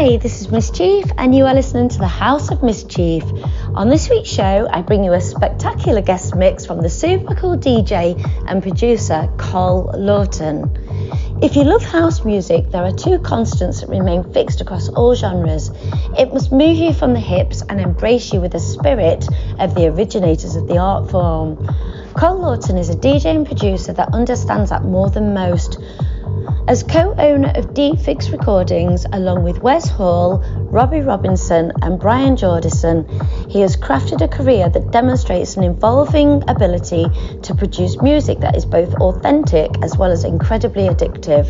Hi, this is Miss Chief, and you are listening to the House of Miss Chief. On this week's show, I bring you a spectacular guest mix from the super cool DJ and producer Col Lawton. If you love house music, there are two constants that remain fixed across all genres. It must move you from the hips and embrace you with the spirit of the originators of the art form. Col Lawton is a DJ and producer that understands that more than most. As co owner of Deep Fix Recordings, along with Wes Hall, Robbie Robinson, and Brian Jordison, he has crafted a career that demonstrates an evolving ability to produce music that is both authentic as well as incredibly addictive.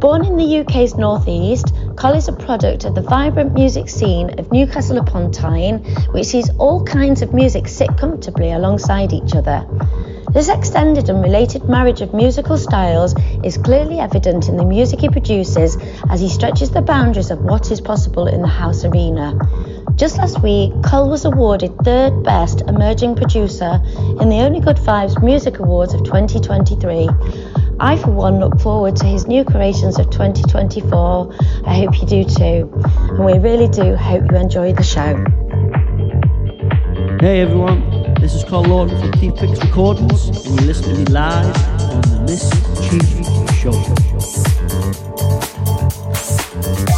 Born in the UK's northeast, Col is a product of the vibrant music scene of Newcastle upon Tyne, which sees all kinds of music sit comfortably alongside each other. This extended and related marriage of musical styles is clearly evident in the music he produces as he stretches the boundaries of what is possible in the house arena. Just last week, Col was awarded third best emerging producer in the Only Good Vibes Music Awards of 2023. I, for one, look forward to his new creations of 2024. I hope you do too. And we really do hope you enjoy the show. Hey everyone, this is Col Lawton from Deep Fix Recordings, and you're listening live on the Miss Chief Show.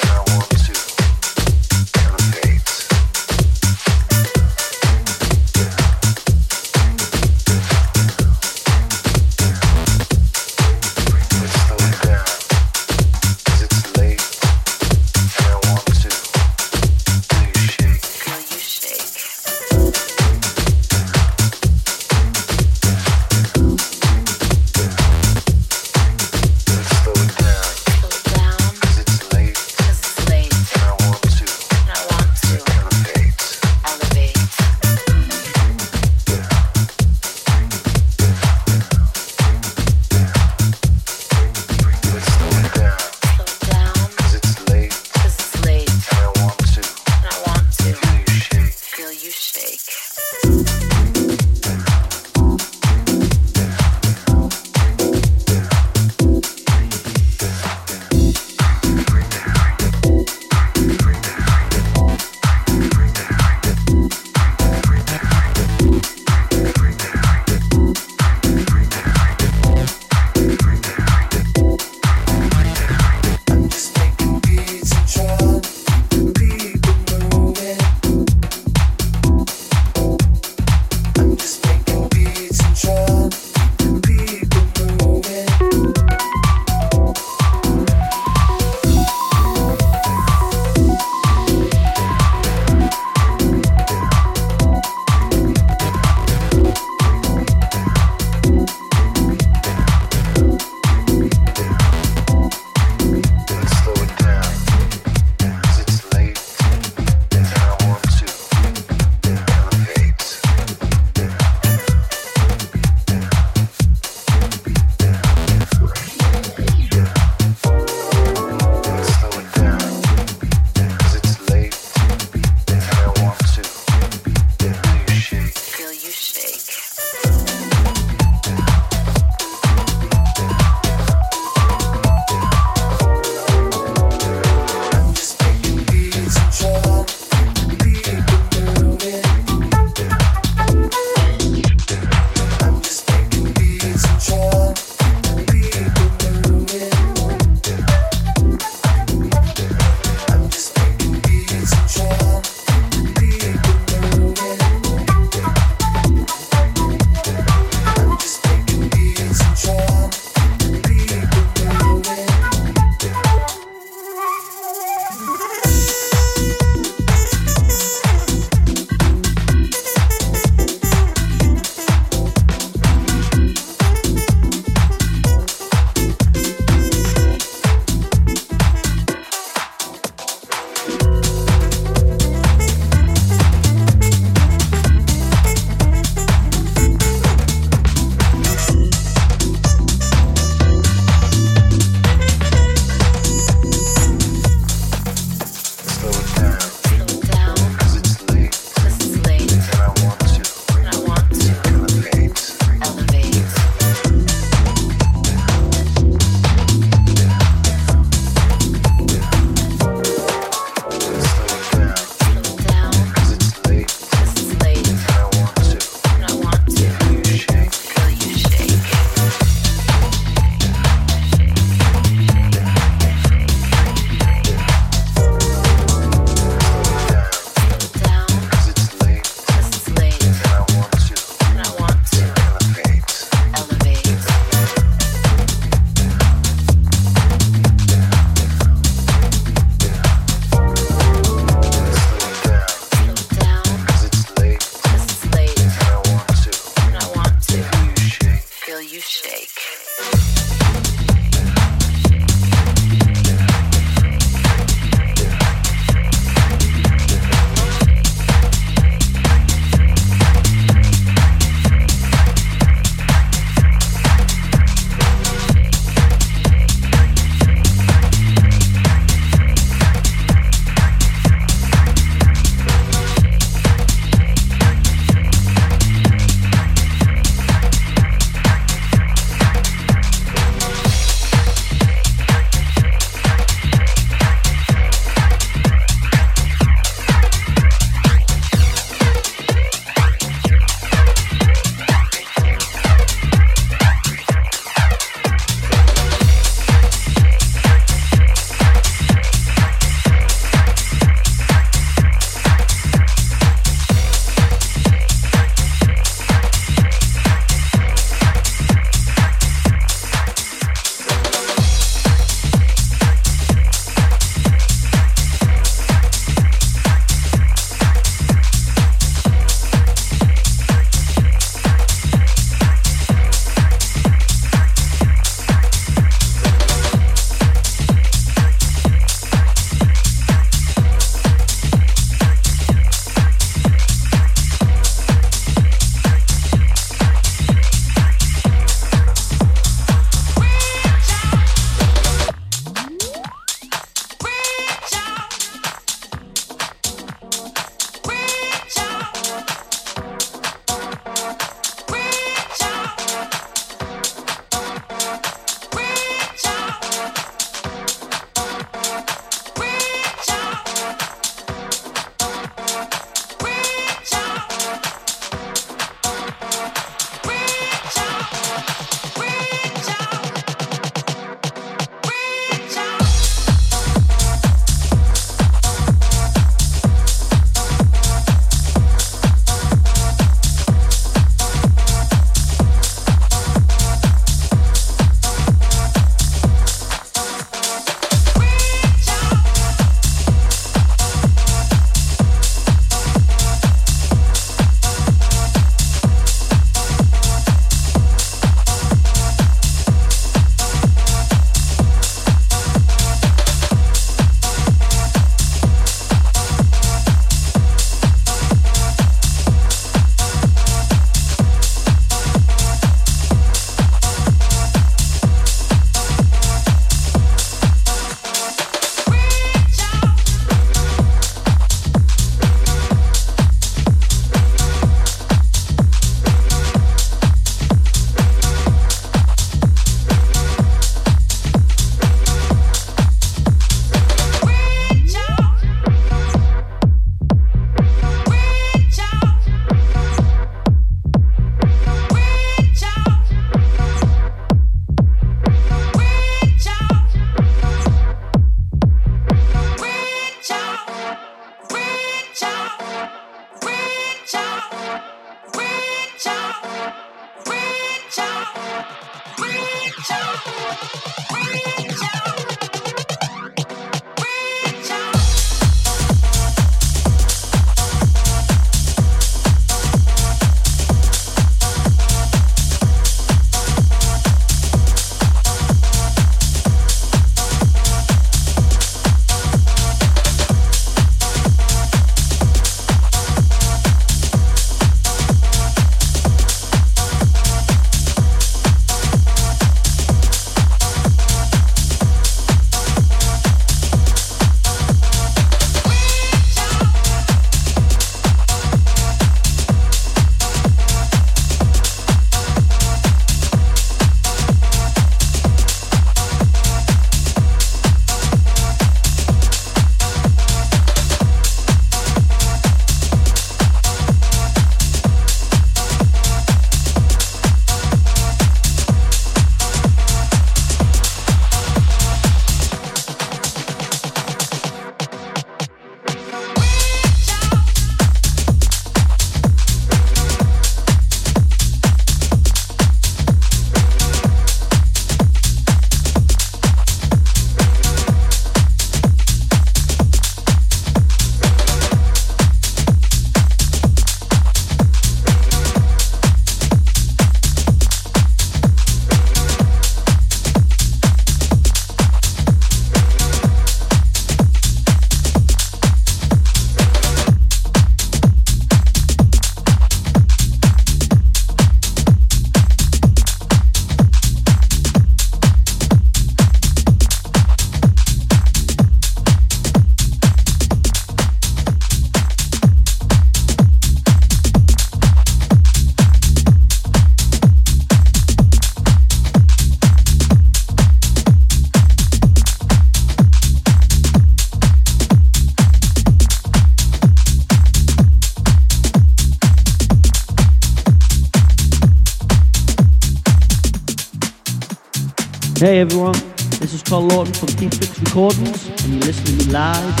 Hey everyone, this is Col Lawton from Deep Fix Recordings, and you're listening live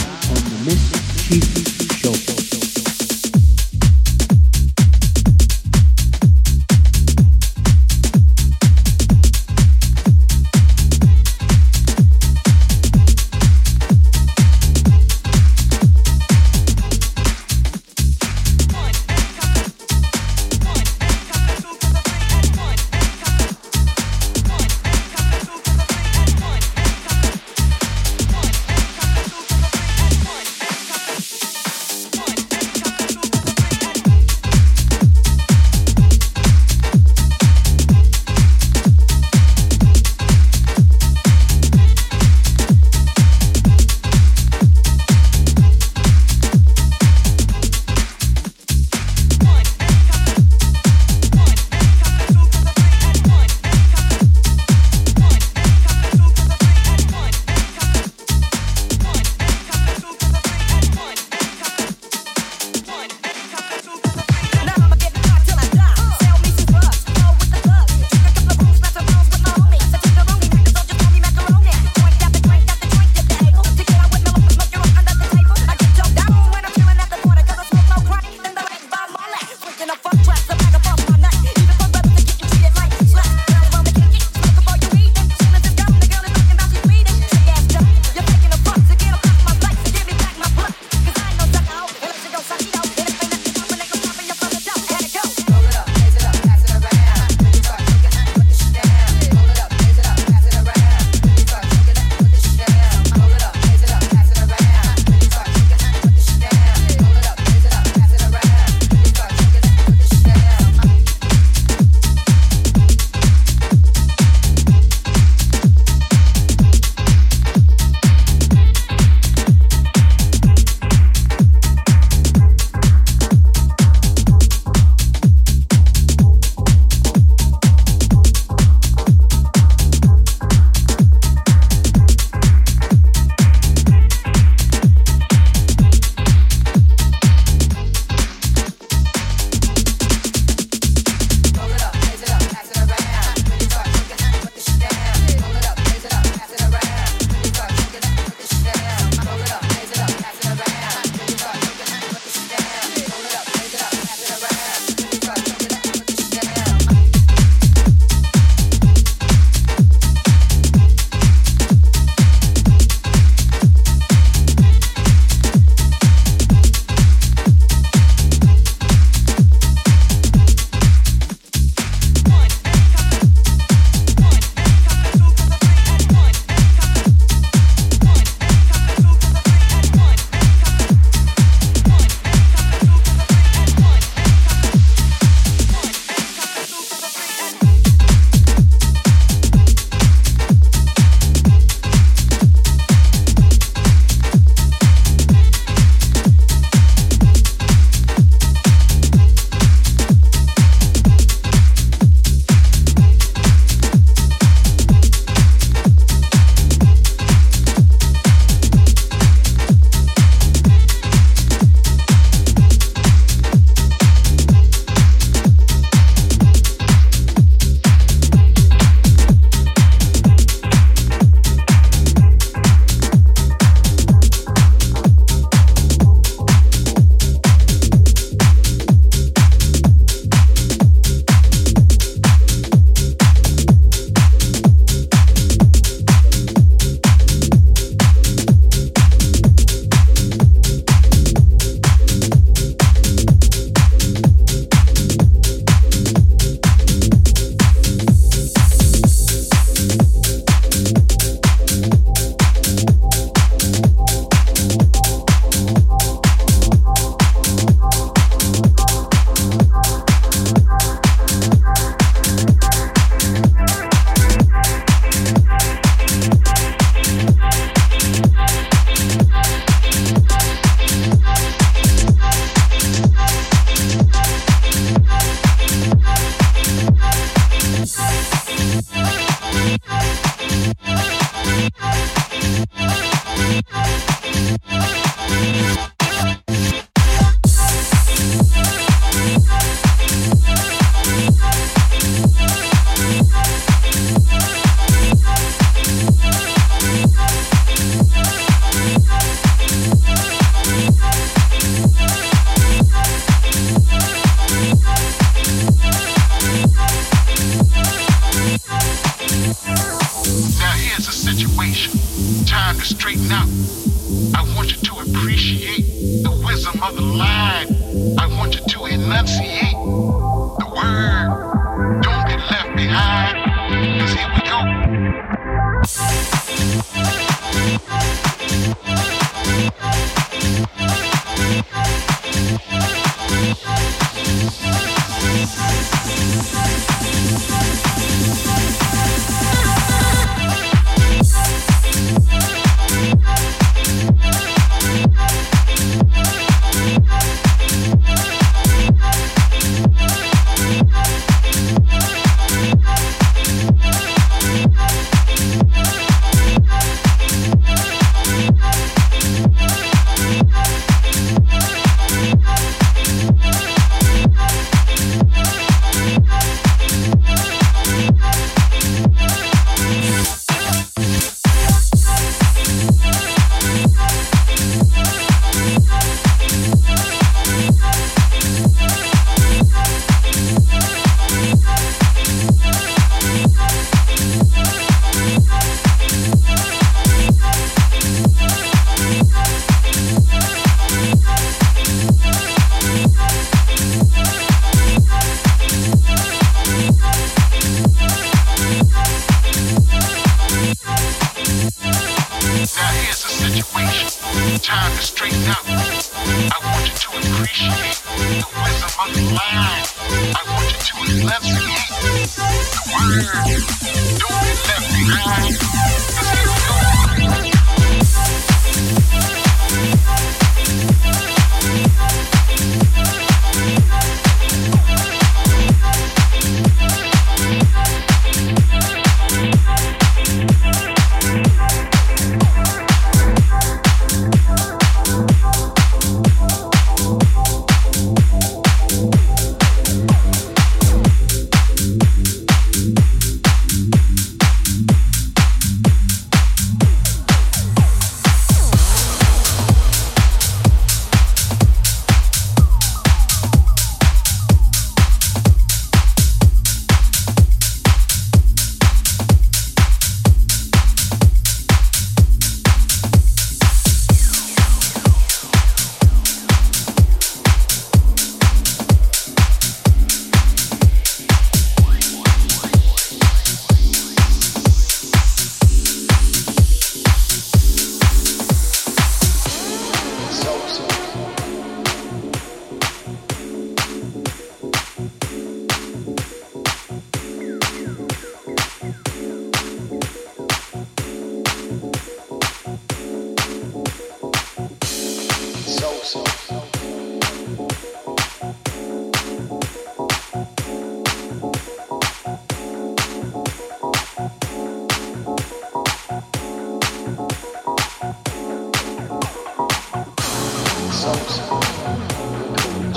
time to straighten out. I want you to appreciate the wisdom of the line. I want you to enunciate the word.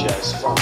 jazz funk.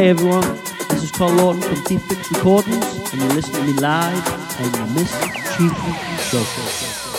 Hey everyone, this is Col Lawton from Deep Fix Recordings, and you're listening to me live on the Miss Chief Show.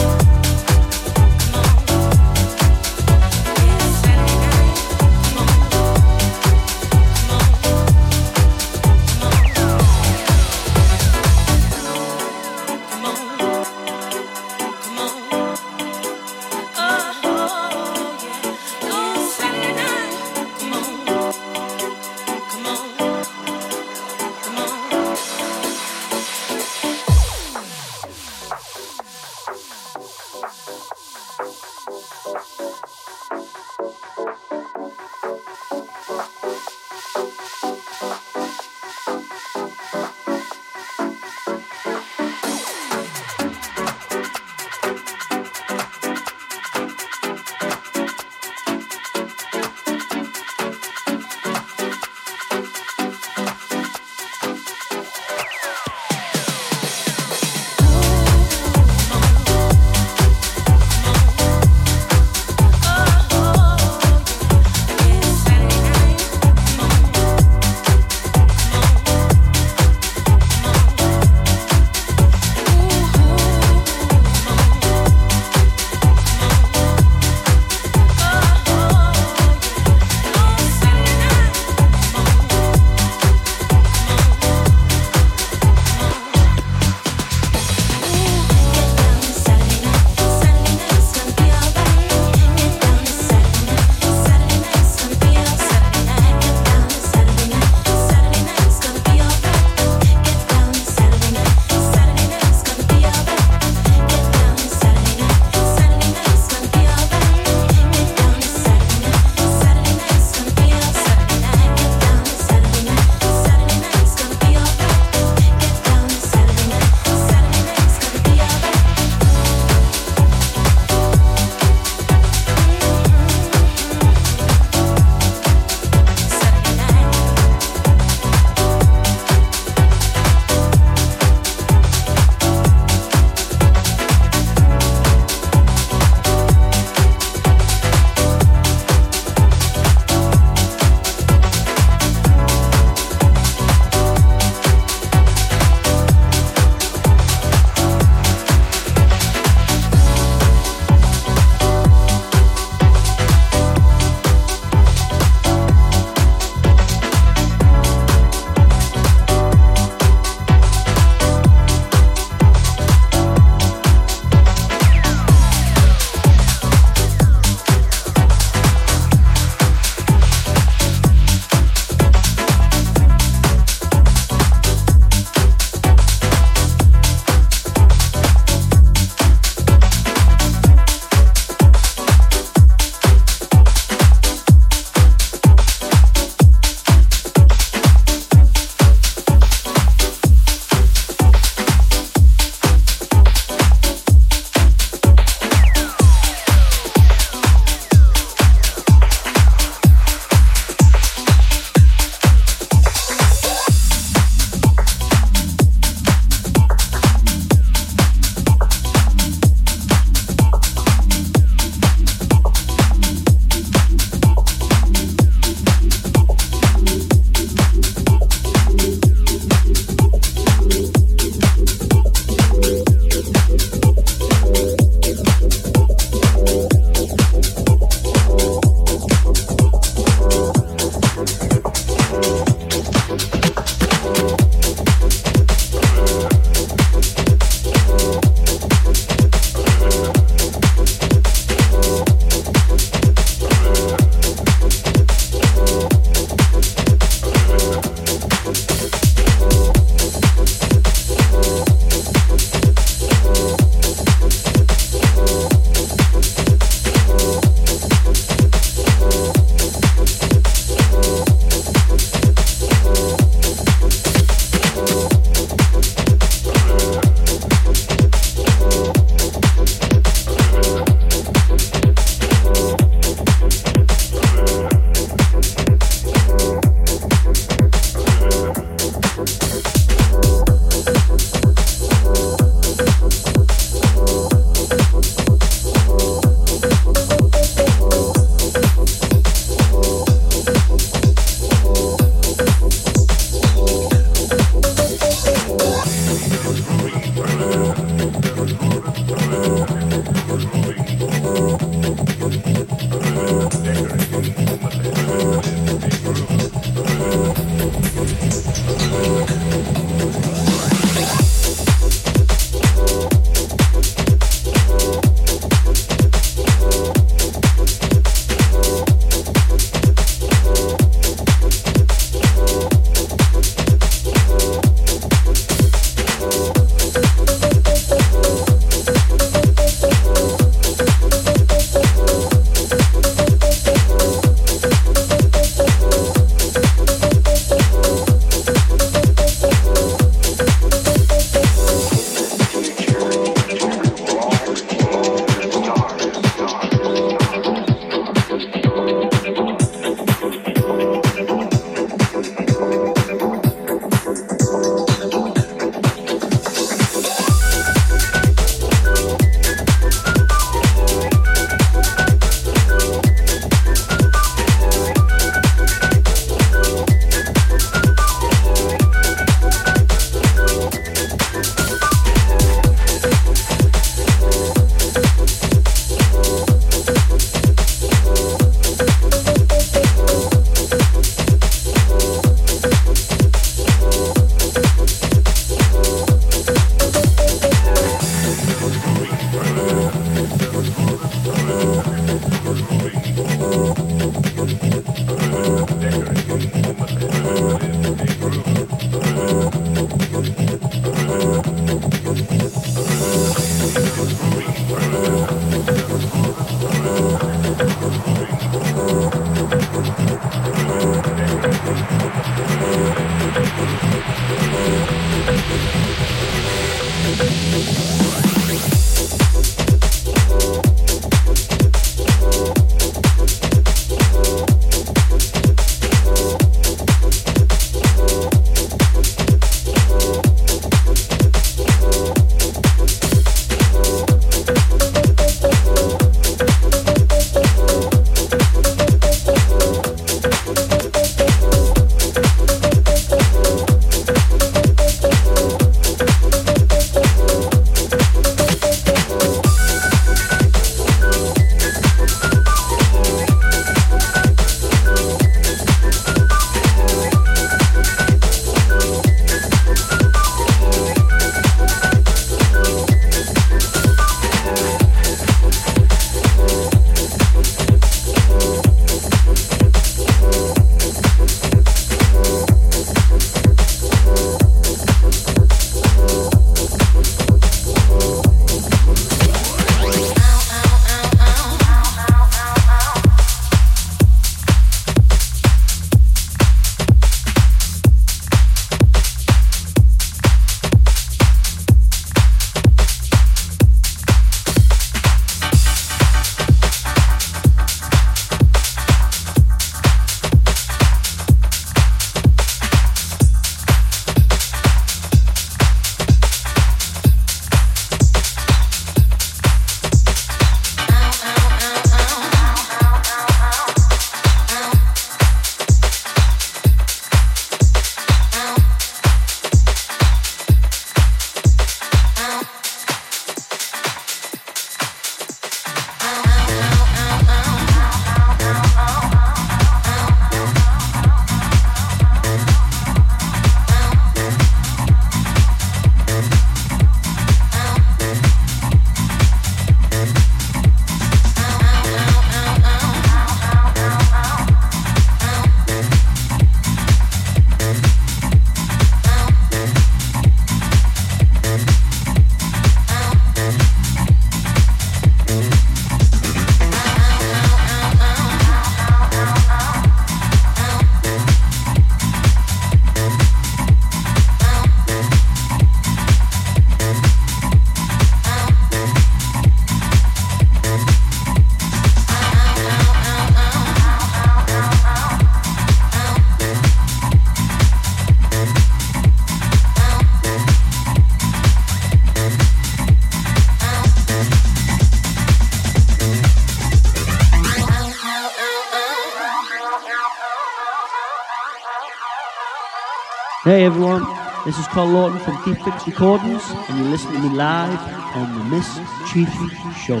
Hey everyone, this is Col Lawton from Deep Fix Recordings, and you're listening to me live on the Miss Chief Show.